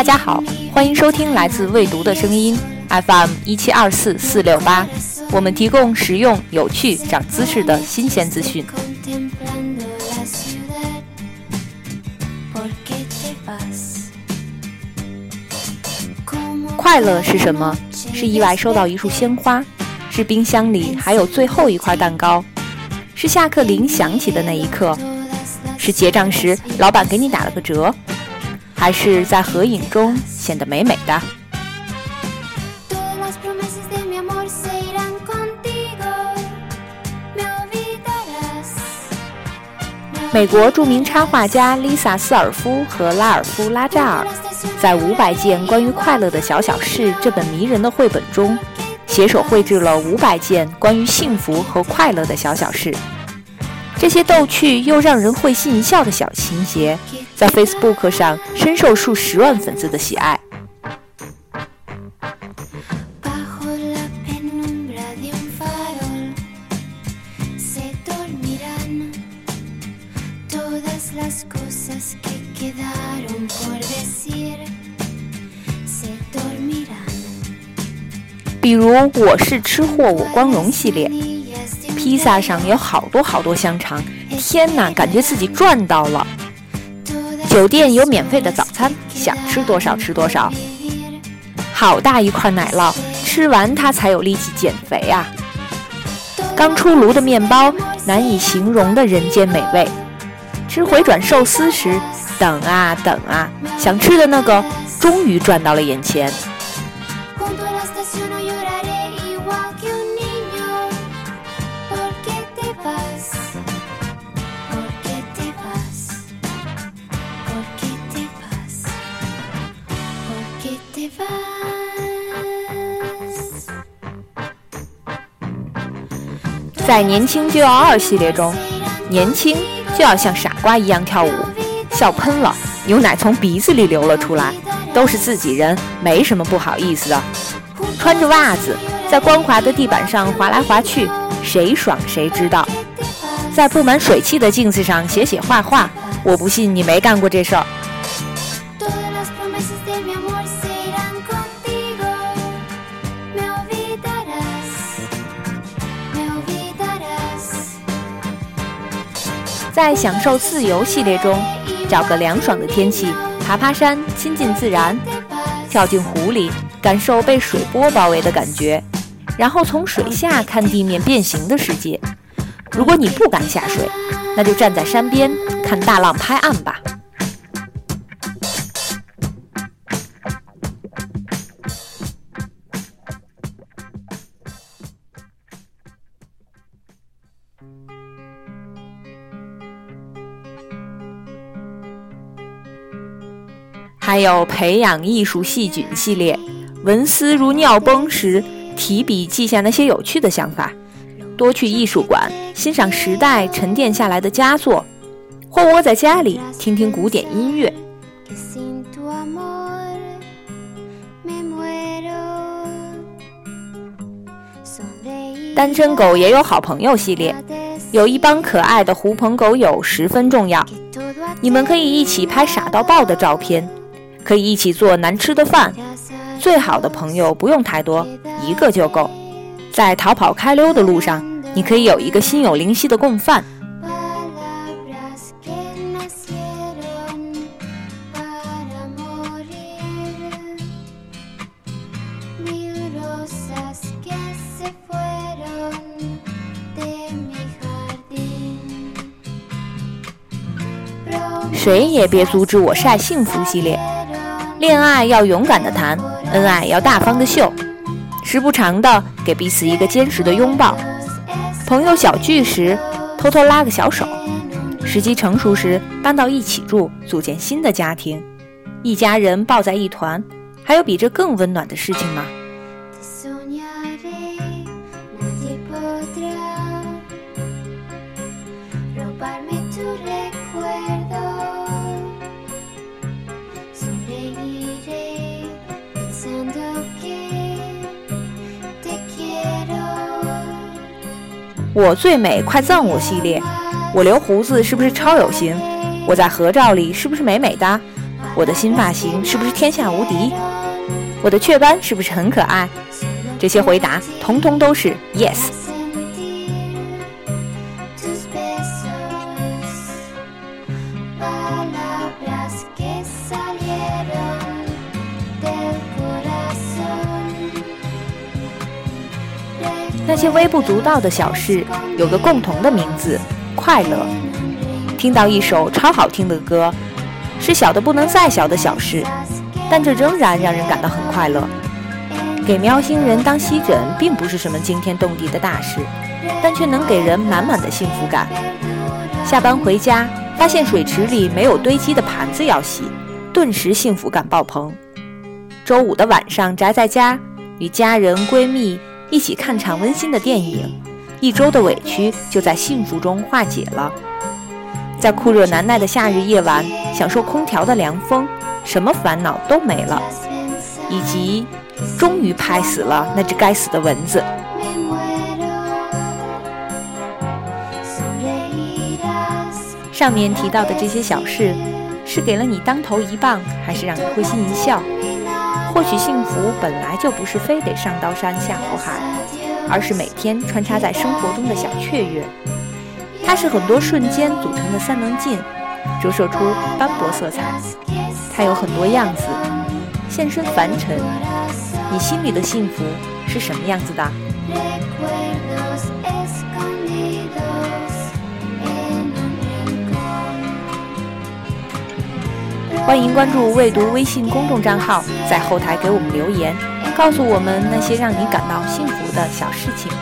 大家好，欢迎收听来自未读的声音 FM 一七二四四六八，我们提供实用、有趣、长姿势的新鲜资讯。快乐是什么？是意外收到一束鲜花，是冰箱里还有最后一块蛋糕，是下课铃响起的那一刻，是结账时老板给你打了个折。还是在合影中显得美美的。美国著名插画家 Lisa ·斯尔夫和拉尔夫·拉扎尔在《五百件关于快乐的小小事》这本迷人的绘本中，携手绘制了五百件关于幸福和快乐的小小事。这些逗趣又让人会心一笑的小情节。在 Facebook 上深受数十万粉丝的喜爱。比如“我是吃货，我光荣”系列，披萨上有好多好多香肠，天哪，感觉自己赚到了！酒店有免费的早餐，想吃多少吃多少。好大一块奶酪，吃完它才有力气减肥啊！刚出炉的面包，难以形容的人间美味。吃回转寿司时，等啊等啊，想吃的那个终于转到了眼前。在年轻就要二系列中，年轻就要像傻瓜一样跳舞，笑喷了，牛奶从鼻子里流了出来，都是自己人，没什么不好意思的。穿着袜子在光滑的地板上滑来滑去，谁爽谁知道。在布满水汽的镜子上写写画画，我不信你没干过这事儿。在享受自由系列中，找个凉爽的天气，爬爬山，亲近自然，跳进湖里，感受被水波包围的感觉，然后从水下看地面变形的世界。如果你不敢下水，那就站在山边看大浪拍岸吧。还有培养艺术细菌系列，文思如尿崩时，提笔记下那些有趣的想法；多去艺术馆欣赏时代沉淀下来的佳作，或窝在家里听听古典音乐。单身狗也有好朋友系列，有一帮可爱的狐朋狗友十分重要，你们可以一起拍傻到爆的照片。可以一起做难吃的饭，最好的朋友不用太多，一个就够。在逃跑开溜的路上，你可以有一个心有灵犀的共犯。谁也别阻止我晒幸福系列。恋爱要勇敢的谈，恩爱要大方的秀，时不常的给彼此一个坚实的拥抱。朋友小聚时，偷偷拉个小手；时机成熟时，搬到一起住，组建新的家庭，一家人抱在一团，还有比这更温暖的事情吗？我最美，快赞我系列。我留胡子是不是超有型？我在合照里是不是美美的？我的新发型是不是天下无敌？我的雀斑是不是很可爱？这些回答统统都是 yes。那些微不足道的小事，有个共同的名字——快乐。听到一首超好听的歌，是小的不能再小的小事，但这仍然让人感到很快乐。给喵星人当吸枕，并不是什么惊天动地的大事，但却能给人满满的幸福感。下班回家，发现水池里没有堆积的盘子要洗，顿时幸福感爆棚。周五的晚上宅在家，与家人闺蜜。一起看场温馨的电影，一周的委屈就在幸福中化解了。在酷热难耐的夏日夜晚，享受空调的凉风，什么烦恼都没了。以及，终于拍死了那只该死的蚊子。上面提到的这些小事，是给了你当头一棒，还是让你会心一笑？或许幸福本来就不是非得上刀山下火海，而是每天穿插在生活中的小雀跃。它是很多瞬间组成的三棱镜，折射出斑驳色彩。它有很多样子，现身凡尘。你心里的幸福是什么样子的？欢迎关注“未读”微信公众账号，在后台给我们留言，告诉我们那些让你感到幸福的小事情。